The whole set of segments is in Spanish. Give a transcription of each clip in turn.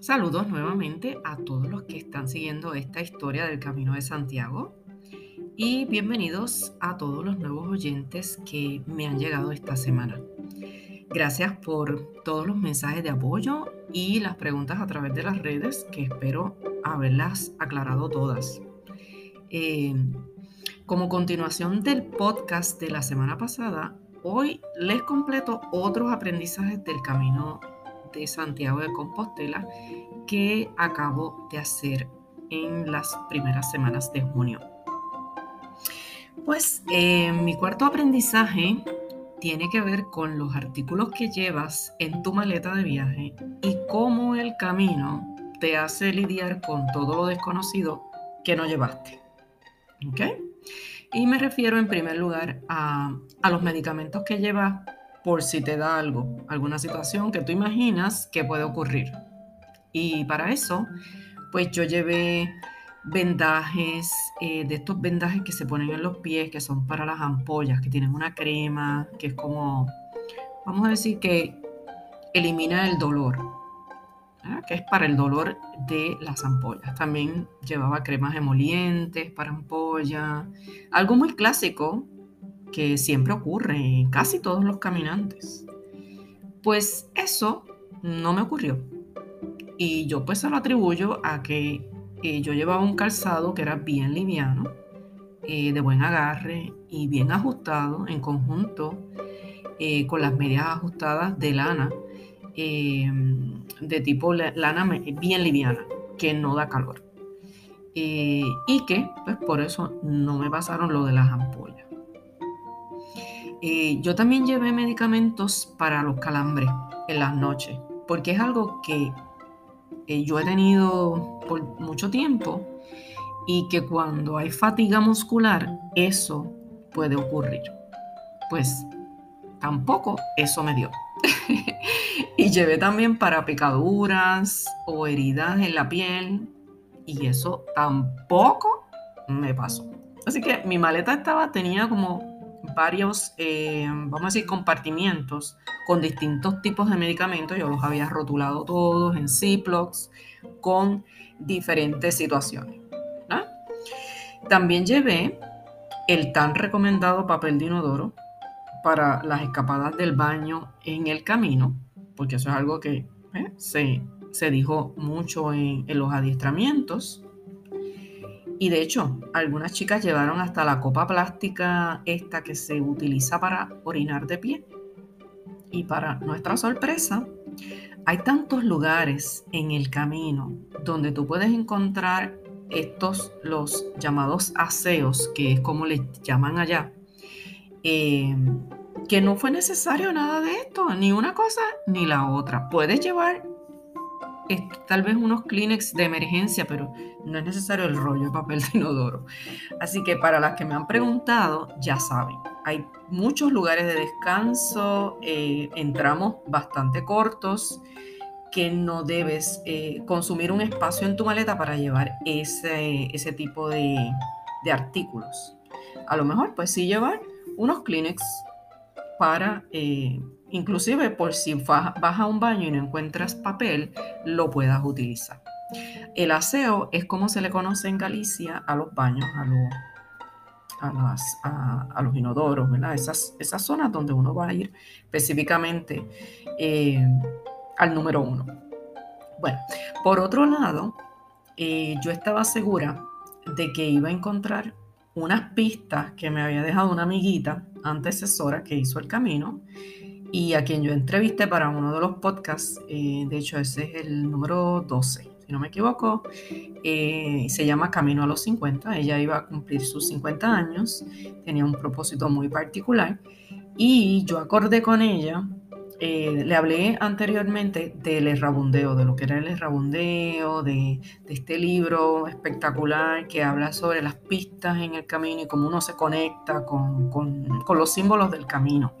Saludos nuevamente a todos los que están siguiendo esta historia del Camino de Santiago y bienvenidos a todos los nuevos oyentes que me han llegado esta semana. Gracias por todos los mensajes de apoyo y las preguntas a través de las redes que espero haberlas aclarado todas. Eh, como continuación del podcast de la semana pasada, hoy les completo otros aprendizajes del camino de Santiago de Compostela que acabo de hacer en las primeras semanas de junio. Pues eh, mi cuarto aprendizaje tiene que ver con los artículos que llevas en tu maleta de viaje y cómo el camino te hace lidiar con todo lo desconocido que no llevaste. Y me refiero en primer lugar a, a los medicamentos que llevas por si te da algo, alguna situación que tú imaginas que puede ocurrir. Y para eso, pues yo llevé vendajes, eh, de estos vendajes que se ponen en los pies, que son para las ampollas, que tienen una crema, que es como, vamos a decir que elimina el dolor, que es para el dolor de las ampollas. También llevaba cremas emolientes para ampollas, algo muy clásico que siempre ocurre en casi todos los caminantes. Pues eso no me ocurrió. Y yo pues se lo atribuyo a que eh, yo llevaba un calzado que era bien liviano, eh, de buen agarre y bien ajustado en conjunto eh, con las medias ajustadas de lana, de tipo lana bien liviana, que no da calor. y que pues por eso no me pasaron lo de las ampollas. Eh, yo también llevé medicamentos para los calambres en las noches, porque es algo que eh, yo he tenido por mucho tiempo y que cuando hay fatiga muscular, eso puede ocurrir. Pues tampoco eso me dio. y llevé también para picaduras o heridas en la piel y eso tampoco me pasó. Así que mi maleta estaba, tenía como varios, eh, vamos a decir, compartimientos con distintos tipos de medicamentos. Yo los había rotulado todos en Ziplocs con diferentes situaciones. También llevé el tan recomendado papel de inodoro para las escapadas del baño en el camino, porque eso es algo que eh, se, dijo mucho en los adiestramientos. Y de hecho, algunas chicas llevaron hasta la copa plástica esta que se utiliza para orinar de pie. Y para nuestra sorpresa, hay tantos lugares en el camino donde tú puedes encontrar estos, los llamados aseos, que es como les llaman allá, eh, que no fue necesario nada de esto, ni una cosa ni la otra. Puedes llevar tal vez unos Kleenex de emergencia, pero no es necesario el rollo de papel de inodoro. Así que para las que me han preguntado, ya saben, hay muchos lugares de descanso, eh, entramos bastante cortos, que no debes eh, consumir un espacio en tu maleta para llevar ese, ese tipo de, artículos. A lo mejor, pues sí llevar unos Kleenex para eh, Inclusive por si vas a un baño y no encuentras papel, lo puedas utilizar. El aseo es como se le conoce en Galicia a los baños, a los, a, los inodoros, ¿verdad? Esas, esas zonas donde uno va a ir específicamente eh, al número uno. Bueno, por otro lado, eh, yo estaba segura de que iba a encontrar unas pistas que me había dejado una amiguita antecesora que hizo el camino y a quien yo entrevisté para uno de los podcasts, eh, de hecho ese es el número 12, si no me equivoco, eh, se llama Camino a los 50, ella iba a cumplir sus 50 años, tenía un propósito muy particular y yo acordé con ella eh, le hablé anteriormente del errabundeo, de lo que era el errabundeo, de, este libro espectacular que habla sobre las pistas en el camino y cómo uno se conecta con, los símbolos del camino.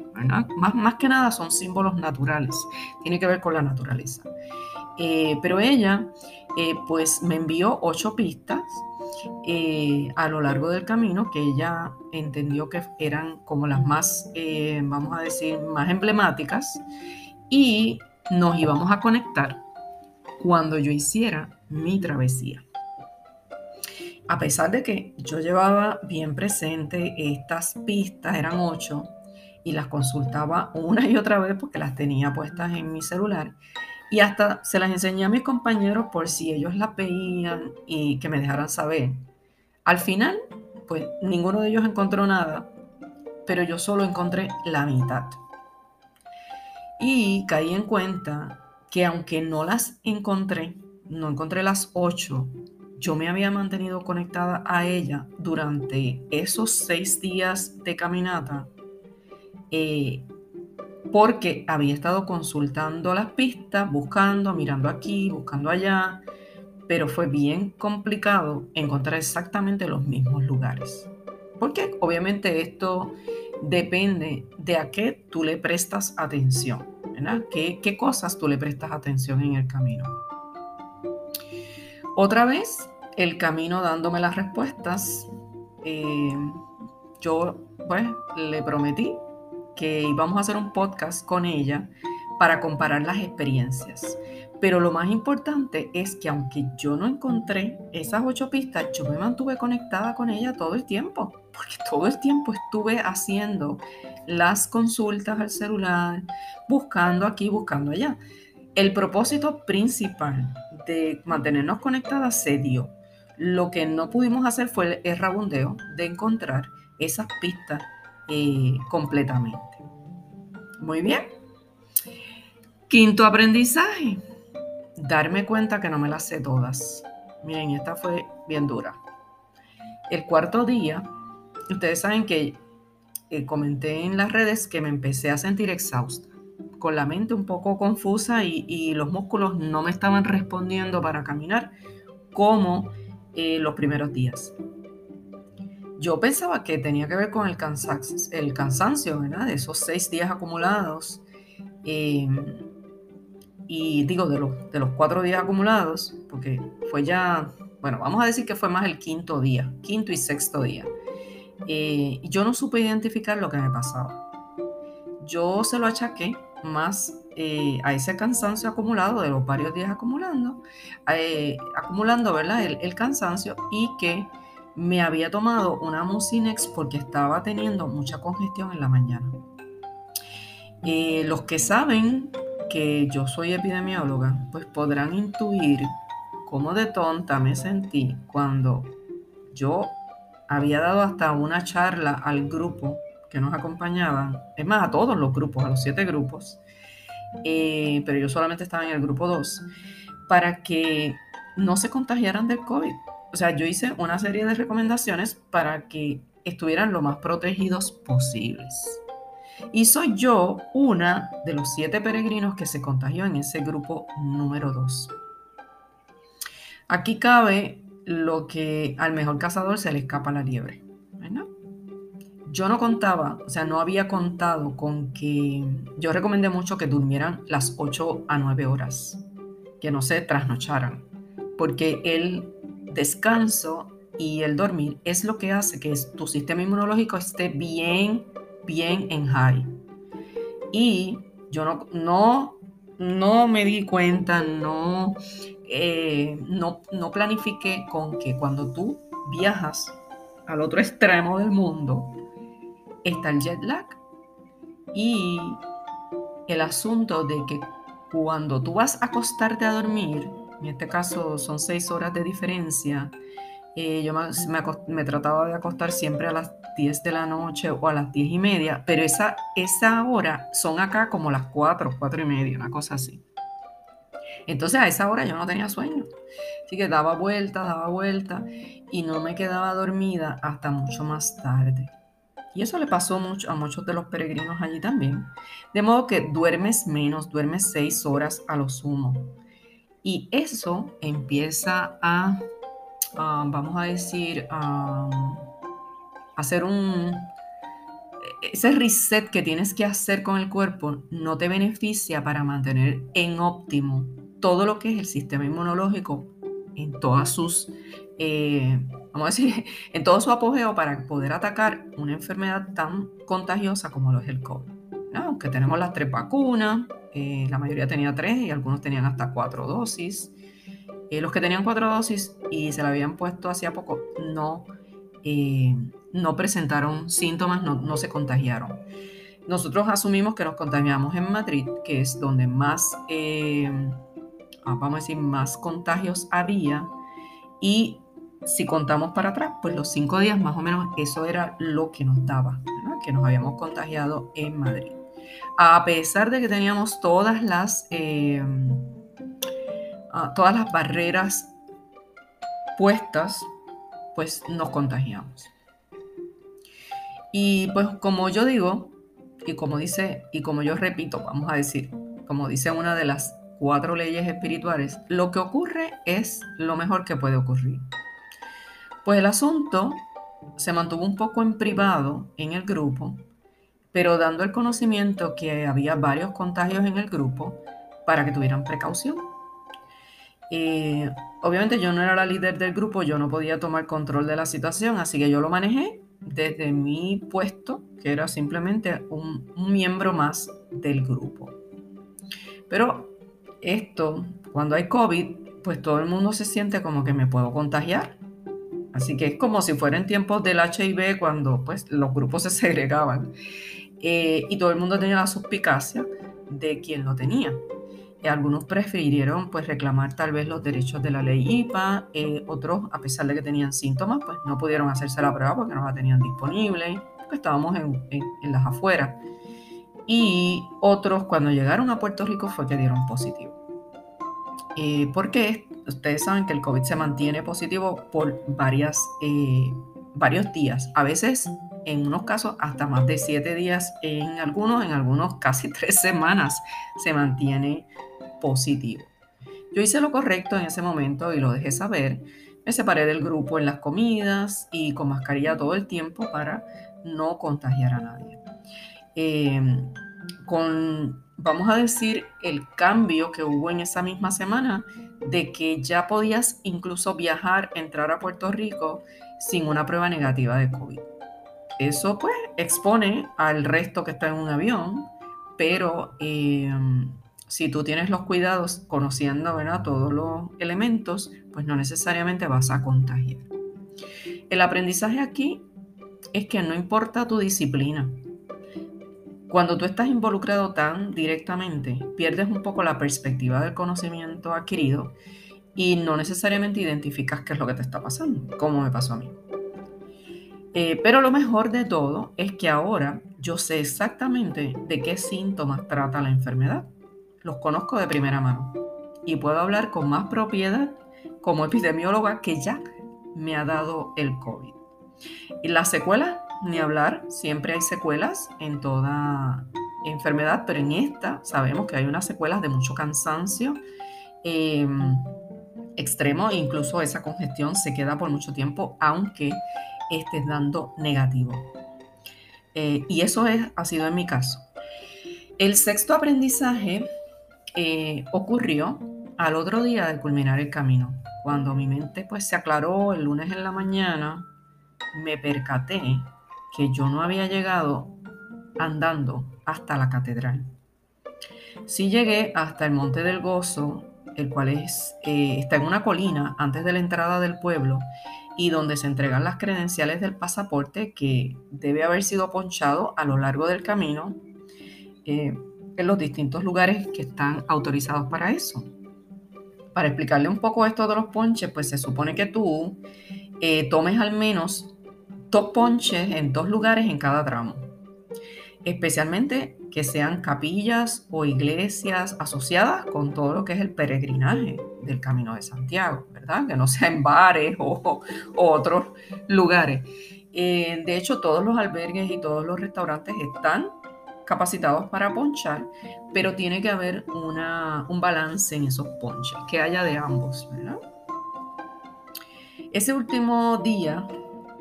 Más, que nada son símbolos naturales, tiene que ver con la naturaleza. Eh, pero ella eh, pues me envió ocho pistas eh, a lo largo del camino que ella entendió que eran como las más, eh, vamos a decir, más emblemáticas y nos íbamos a conectar cuando yo hiciera mi travesía. A pesar de que yo llevaba bien presente estas pistas, eran ocho, y las consultaba una y otra vez porque las tenía puestas en mi celular, y hasta se las enseñé a mis compañeros por si ellos las veían y que me dejaran saber. Al final, pues ninguno de ellos encontró nada, pero yo solo encontré la mitad. Y caí en cuenta que aunque no las encontré, no encontré las ocho, yo me había mantenido conectada a ella durante esos seis días de caminata eh, porque había estado consultando las pistas, buscando, mirando aquí, buscando allá, pero fue bien complicado encontrar exactamente los mismos lugares. Porque obviamente esto depende de a qué tú le prestas atención, ¿verdad? ¿Qué, cosas tú le prestas atención en el camino? Otra vez, el camino dándome las respuestas. Eh, yo, pues, le prometí que íbamos a hacer un podcast con ella para comparar las experiencias. Pero lo más importante es que aunque yo no encontré esas ocho pistas, yo me mantuve conectada con ella todo el tiempo, porque todo el tiempo estuve haciendo las consultas al celular, buscando aquí, buscando allá. El propósito principal de mantenernos conectadas se dio. Lo que no pudimos hacer fue el rabondeo de encontrar esas pistas eh, completamente. Muy bien. Quinto aprendizaje. Darme cuenta que no me las sé todas. Miren, esta fue bien dura. El cuarto día, ustedes saben que eh, comenté en las redes que me empecé a sentir exhausta, con la mente un poco confusa y, los músculos no me estaban respondiendo para caminar como eh, los primeros días yo pensaba que tenía que ver con el, cansancio, el cansancio ¿verdad? de esos seis días acumulados. Em, y digo, de los, de los cuatro días acumulados, porque fue ya, bueno, vamos a decir que fue más el quinto día, quinto y sexto día. Eh, yo no supe identificar lo que me pasaba. Yo se lo achaqué más eh, a ese cansancio acumulado de los varios días acumulando, eh, acumulando, ¿verdad? El, el cansancio y que me había tomado una Mucinex porque estaba teniendo mucha congestión en la mañana. Eh, los que saben que yo soy epidemióloga, pues podrán intuir cómo de tonta me sentí cuando yo había dado hasta una charla al grupo que nos acompañaban, es más, a todos los grupos, a los siete grupos, eh, pero yo solamente estaba en el grupo 2, para que no se contagiaran del COVID o sea, yo hice una serie de recomendaciones para que estuvieran lo más protegidos posibles. Y soy yo una de los siete peregrinos que se contagió en ese grupo número dos. Aquí cabe lo que al mejor cazador se le escapa la liebre. Yo no contaba, o sea, no había contado con que yo recomendé mucho que durmieran las 8 a 9 horas, que no se trasnocharan, porque él descanso y el dormir es lo que hace que tu sistema inmunológico esté bien, bien en high. Y yo no, no, no me di cuenta, no, eh, no, no planifiqué con que cuando tú viajas al otro extremo del mundo, está el jet lag. Y el asunto de que cuando tú vas a acostarte a dormir, en este caso son seis horas de diferencia. Eh, yo me, trataba de acostar siempre a las 10 de la noche o a las 10 y media, pero esa, esa hora son acá como las 4, 4 y media, una cosa así. Entonces a esa hora yo no tenía sueño. Así que daba vuelta, daba vuelta y no me quedaba dormida hasta mucho más tarde. Y eso le pasó mucho a muchos de los peregrinos allí también. De modo que duermes menos, duermes 6 horas a lo sumo. Y eso empieza a, vamos a decir, hacer un... Ese reset que tienes que hacer con el cuerpo no te beneficia para mantener en óptimo todo lo que es el sistema inmunológico en todas sus, eh, vamos a decir, en todo su apogeo para poder atacar una enfermedad tan contagiosa como lo es el COVID. Aunque tenemos las tres vacunas, eh, la mayoría tenía tres y algunos tenían hasta cuatro dosis. Eh, los que tenían cuatro dosis y se la habían puesto hacía poco no, eh, no presentaron síntomas, no, se contagiaron. Nosotros asumimos que nos contagiamos en Madrid, que es donde más, ah, vamos a decir, más contagios había. Y si contamos para atrás, pues los cinco días más o menos eso era lo que nos daba, que nos habíamos contagiado en Madrid a pesar de que teníamos todas las, eh, ah, todas las barreras puestas, pues nos contagiamos. Y pues como yo digo, y como dice, y como yo repito, vamos a decir, como dice una de las cuatro leyes espirituales, lo que ocurre es lo mejor que puede ocurrir. Pues el asunto se mantuvo un poco en privado en el grupo pero dando el conocimiento que había varios contagios en el grupo para que tuvieran precaución. obviamente yo no era la líder del grupo, yo no podía tomar control de la situación, así que yo lo manejé desde mi puesto, que era simplemente un, un miembro más del grupo. Pero esto, cuando hay COVID, pues todo el mundo se siente como que me puedo contagiar. Así que es como si fuera en tiempos del HIV cuando pues los grupos se segregaban. Eh, y todo el mundo tenía la suspicacia de quien lo tenía. Eh, algunos prefirieron pues reclamar tal vez los derechos de la ley IPA, eh, otros a pesar de que tenían síntomas pues no pudieron hacerse la prueba porque no la tenían disponible, porque estábamos en, en las afueras. Y otros cuando llegaron a Puerto Rico fue que dieron positivo. porque ustedes saben que el COVID se mantiene positivo por varias, varios días, a veces en unos casos hasta más de siete días, en algunos, en algunos casi tres semanas se mantiene positivo. Yo hice lo correcto en ese momento y lo dejé saber. Me separé del grupo en las comidas y con mascarilla todo el tiempo para no contagiar a nadie. Em, con, vamos a decir, el cambio que hubo en esa misma semana de que ya podías incluso viajar, entrar a Puerto Rico sin una prueba negativa de COVID. Eso pues expone al resto que está en un avión, pero em, si tú tienes los cuidados conociendo todos los elementos, pues no necesariamente vas a contagiar. El aprendizaje aquí es que no importa tu disciplina. Cuando tú estás involucrado tan directamente, pierdes un poco la perspectiva del conocimiento adquirido y no necesariamente identificas qué es lo que te está pasando, como me pasó a mí. Eh, pero lo mejor de todo es que ahora yo sé exactamente de qué síntomas trata la enfermedad. Los conozco de primera mano y puedo hablar con más propiedad como epidemióloga que ya me ha dado el COVID. Y las secuelas, ni hablar, siempre hay secuelas en toda enfermedad, pero en esta sabemos que hay unas secuelas de mucho cansancio em, extremo incluso esa congestión se queda por mucho tiempo, aunque estés dando negativo. Eh, y eso es, ha sido en mi caso. El sexto aprendizaje eh, ocurrió al otro día de culminar el camino. Cuando mi mente pues se aclaró el lunes en la mañana, me percaté que yo no había llegado andando hasta la catedral. Sí llegué hasta el Monte del Gozo, el cual es, eh, está en una colina antes de la entrada del pueblo y donde se entregan las credenciales del pasaporte que debe haber sido ponchado a lo largo del camino eh, en los distintos lugares que están autorizados para eso. Para explicarle un poco esto de los ponches, pues se supone que tú eh, tomes al menos dos ponches en dos lugares en cada tramo. Especialmente que sean capillas o iglesias asociadas con todo lo que es el peregrinaje del Camino de Santiago que no sea en bares o, otros lugares. Eh, de hecho, todos los albergues y todos los restaurantes están capacitados para ponchar, pero tiene que haber un balance en esos ponches, que haya de ambos. Ese último día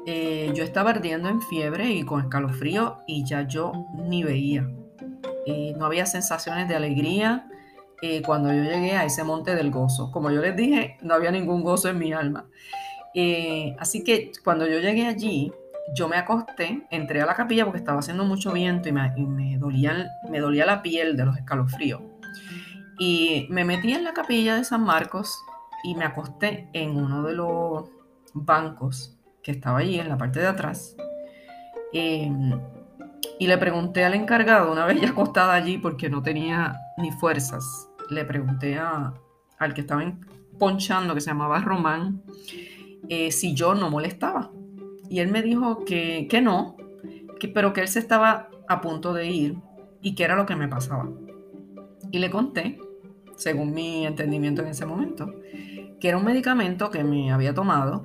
eh, yo estaba ardiendo en fiebre y con escalofrío y ya yo ni veía. Eh, no había sensaciones de alegría, eh, cuando yo llegué a ese monte del gozo. Como yo les dije, no había ningún gozo en mi alma. Eh, así que cuando yo llegué allí, yo me acosté, entré a la capilla porque estaba haciendo mucho viento y me, dolía, me dolía la piel de los escalofríos. Y me metí en la capilla de San Marcos y me acosté en uno de los bancos que estaba allí en la parte de atrás. Em, y le pregunté al encargado, una vez ya acostada allí porque no tenía ni fuerzas, le pregunté al que estaba ponchando, que se llamaba Román, eh, si yo no molestaba. Y él me dijo que, que no, que, pero que él se estaba a punto de ir y que era lo que me pasaba. Y le conté, según mi entendimiento en ese momento, que era un medicamento que me había tomado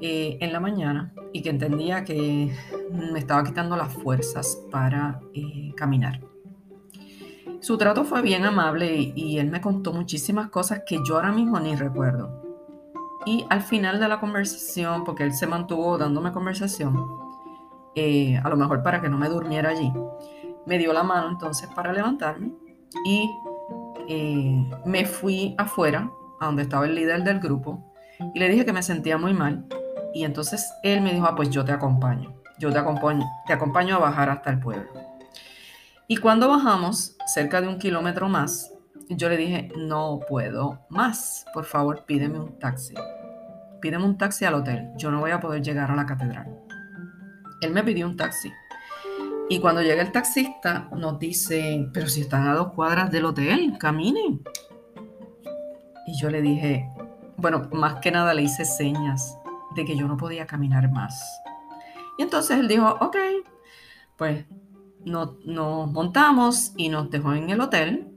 eh, en la mañana y que entendía que me estaba quitando las fuerzas para eh, caminar. Su trato fue bien amable y, él me contó muchísimas cosas que yo ahora mismo ni recuerdo. Y al final de la conversación, porque él se mantuvo dándome conversación, eh, a lo mejor para que no me durmiera allí, me dio la mano entonces para levantarme y me fui afuera, a donde estaba el líder del grupo, y le dije que me sentía muy mal y entonces él me dijo, ah, pues yo te acompaño, yo te acompaño, te acompaño a bajar hasta el pueblo. Y cuando bajamos, cerca de un kilómetro más, yo le dije, no puedo más, por favor pídeme un taxi. Pídeme un taxi al hotel, yo no voy a poder llegar a la catedral. Él me pidió un taxi. Y cuando llega el taxista, nos dice, pero si están a dos cuadras del hotel, caminen. Y yo le dije, bueno, más que nada le hice señas de que yo no podía caminar más. Y entonces él dijo, ok, pues nos, montamos y nos dejó en el hotel,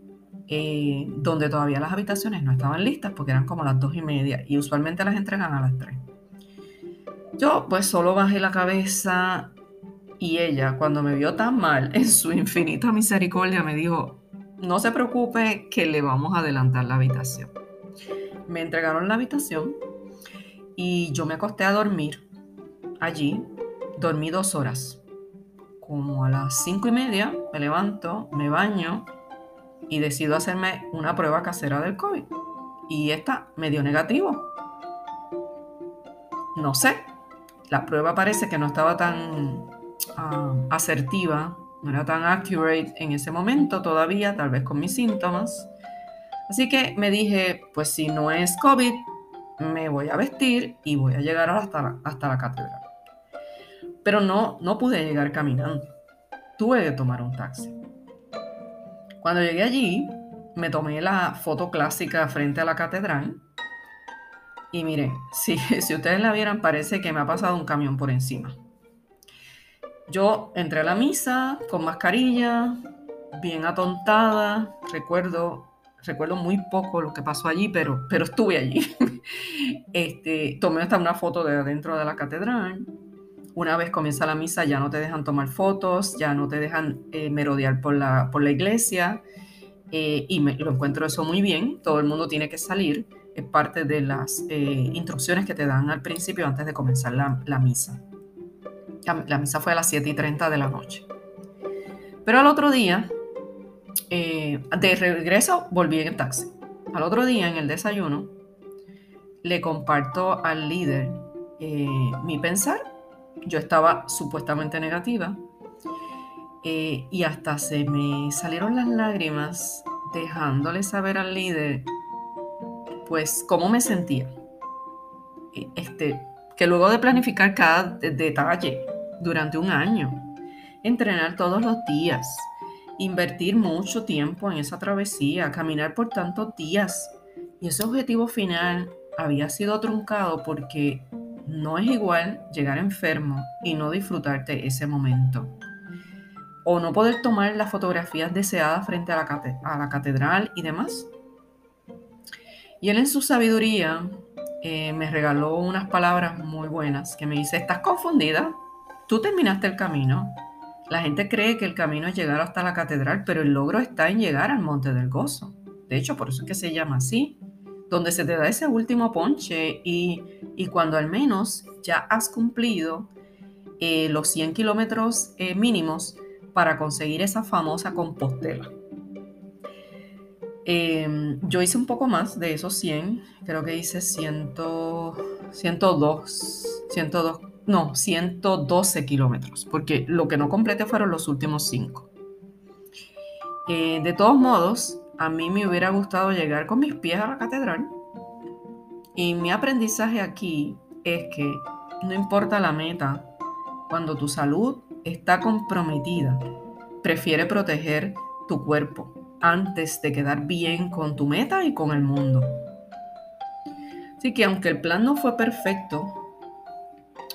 eh, donde todavía las habitaciones no estaban listas porque eran como las dos y media y usualmente las entregan a las tres. Yo pues solo bajé la cabeza y ella cuando me vio tan mal en su infinita misericordia me dijo, no se preocupe que le vamos a adelantar la habitación. Me entregaron la habitación y yo me acosté a dormir allí. Dormí dos horas. Como a las cinco y media me levanto, me baño y decido hacerme una prueba casera del COVID. Y esta me dio negativo. No sé. La prueba parece que no estaba tan ah, asertiva, no era tan accurate en ese momento todavía, tal vez con mis síntomas. Así que me dije, pues si no es COVID, me voy a vestir y voy a llegar hasta la, hasta la catedral. Pero no, no pude llegar caminando. Tuve que tomar un taxi. Cuando llegué allí, me tomé la foto clásica frente a la catedral. Y miren, si, si ustedes la vieran, parece que me ha pasado un camión por encima. Yo entré a la misa con mascarilla, bien atontada. Recuerdo recuerdo muy poco lo que pasó allí, pero, pero estuve allí. este, tomé hasta una foto de adentro de la catedral. Una vez comienza la misa ya no te dejan tomar fotos, ya no te dejan eh, merodear por la, por la iglesia. Eh, y me, lo encuentro eso muy bien. Todo el mundo tiene que salir. Es parte de las eh, instrucciones que te dan al principio antes de comenzar la, la misa. La, misa fue a las 7 y 30 de la noche. Pero al otro día de regreso volví en el taxi. Al otro día, en el desayuno, le comparto al líder eh, mi pensar. Yo estaba supuestamente negativa eh, y hasta se me salieron las lágrimas dejándole saber al líder pues cómo me sentía. Este, que luego de planificar cada detalle durante un año, entrenar todos los días, invertir mucho tiempo en esa travesía, caminar por tantos días. Y ese objetivo final había sido truncado porque no es igual llegar enfermo y no disfrutarte ese momento. O no poder tomar las fotografías deseadas frente a la, catedral y demás. Y él en su sabiduría eh, me regaló unas palabras muy buenas que me dice, ¿estás confundida? Tú terminaste el camino, la gente cree que el camino es llegar hasta la catedral, pero el logro está en llegar al Monte del Gozo. De hecho, por eso es que se llama así, donde se te da ese último ponche y, cuando al menos ya has cumplido eh, los 100 kilómetros eh, mínimos para conseguir esa famosa compostela. Em, yo hice un poco más de esos 100, creo que hice 100, 102, 102 no, 112 kilómetros, porque lo que no completé fueron los últimos 5. Eh, de todos modos, a mí me hubiera gustado llegar con mis pies a la catedral. Y mi aprendizaje aquí es que no importa la meta, cuando tu salud está comprometida, prefiere proteger tu cuerpo antes de quedar bien con tu meta y con el mundo. Así que aunque el plan no fue perfecto,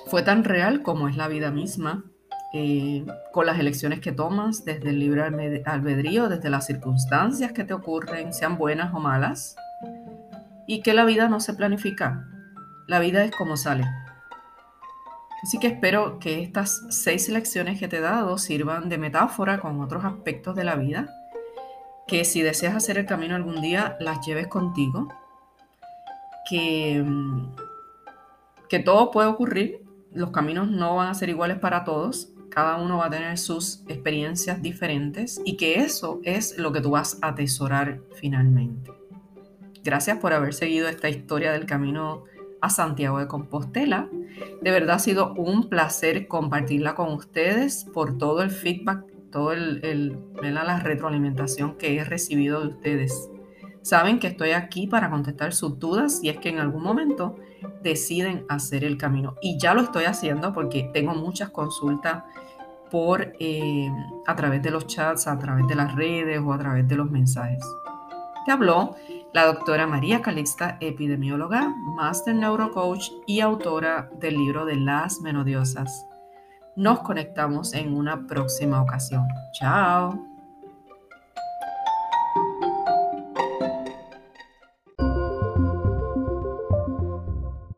fue tan real como es la vida misma, eh, con las elecciones que tomas, desde el libre albedrío, desde las circunstancias que te ocurren, sean buenas o malas, y que la vida no se planifica, la vida es como sale. Así que espero que estas seis lecciones que te he dado sirvan de metáfora con otros aspectos de la vida, que si deseas hacer el camino algún día, las lleves contigo, que, mm, que todo puede ocurrir, los caminos no van a ser iguales para todos, cada uno va a tener sus experiencias diferentes y que eso es lo que tú vas a atesorar finalmente. Gracias por haber seguido esta historia del camino a Santiago de Compostela. De verdad ha sido un placer compartirla con ustedes por todo el feedback, toda el, la retroalimentación que he recibido de ustedes. Saben que estoy aquí para contestar sus dudas y es que en algún momento deciden hacer el camino. Y ya lo estoy haciendo porque tengo muchas consultas por, eh, a través de los chats, a través de las redes o a través de los mensajes. Te habló la doctora María Calixta, epidemióloga, máster neurocoach y autora del libro de las menodiosas. Nos conectamos en una próxima ocasión. Chao.